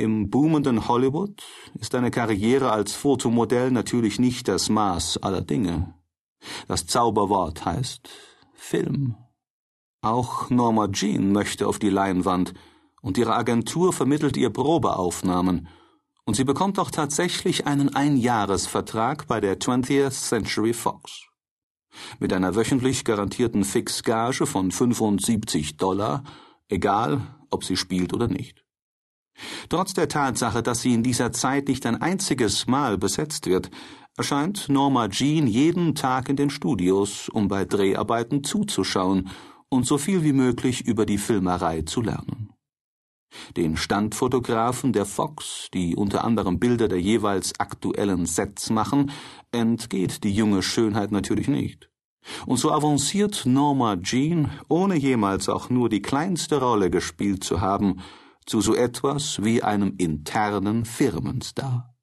Im boomenden Hollywood ist eine Karriere als Fotomodell natürlich nicht das Maß aller Dinge. Das Zauberwort heißt Film. Auch Norma Jean möchte auf die Leinwand, und ihre Agentur vermittelt ihr Probeaufnahmen, und sie bekommt auch tatsächlich einen Einjahresvertrag bei der 20th Century Fox. Mit einer wöchentlich garantierten Fixgage von 75 Dollar, egal ob sie spielt oder nicht. Trotz der Tatsache, dass sie in dieser Zeit nicht ein einziges Mal besetzt wird, erscheint Norma Jean jeden Tag in den Studios, um bei Dreharbeiten zuzuschauen und so viel wie möglich über die Filmerei zu lernen. Den Standfotografen der Fox, die unter anderem Bilder der jeweils aktuellen Sets machen, entgeht die junge Schönheit natürlich nicht. Und so avanciert Norma Jean, ohne jemals auch nur die kleinste Rolle gespielt zu haben, zu so etwas wie einem internen Firmenstar.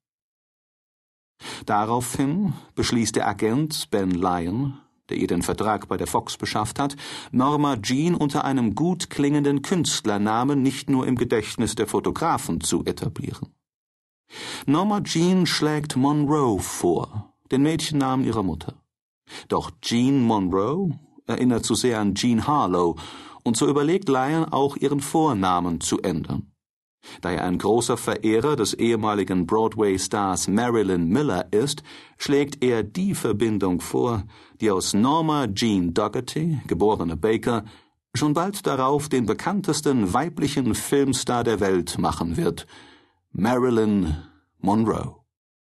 Daraufhin beschließt der Agent Ben Lyon, der ihr den Vertrag bei der Fox beschafft hat, Norma Jean unter einem gut klingenden Künstlernamen nicht nur im Gedächtnis der Fotografen zu etablieren. Norma Jean schlägt Monroe vor, den Mädchennamen ihrer Mutter. Doch Jean Monroe erinnert zu sehr an Jean Harlow und so überlegt Lyon auch ihren Vornamen zu ändern. Da er ein großer Verehrer des ehemaligen Broadway-Stars Marilyn Miller ist, schlägt er die Verbindung vor, die aus Norma Jean Dougherty, geborene Baker, schon bald darauf den bekanntesten weiblichen Filmstar der Welt machen wird, Marilyn Monroe.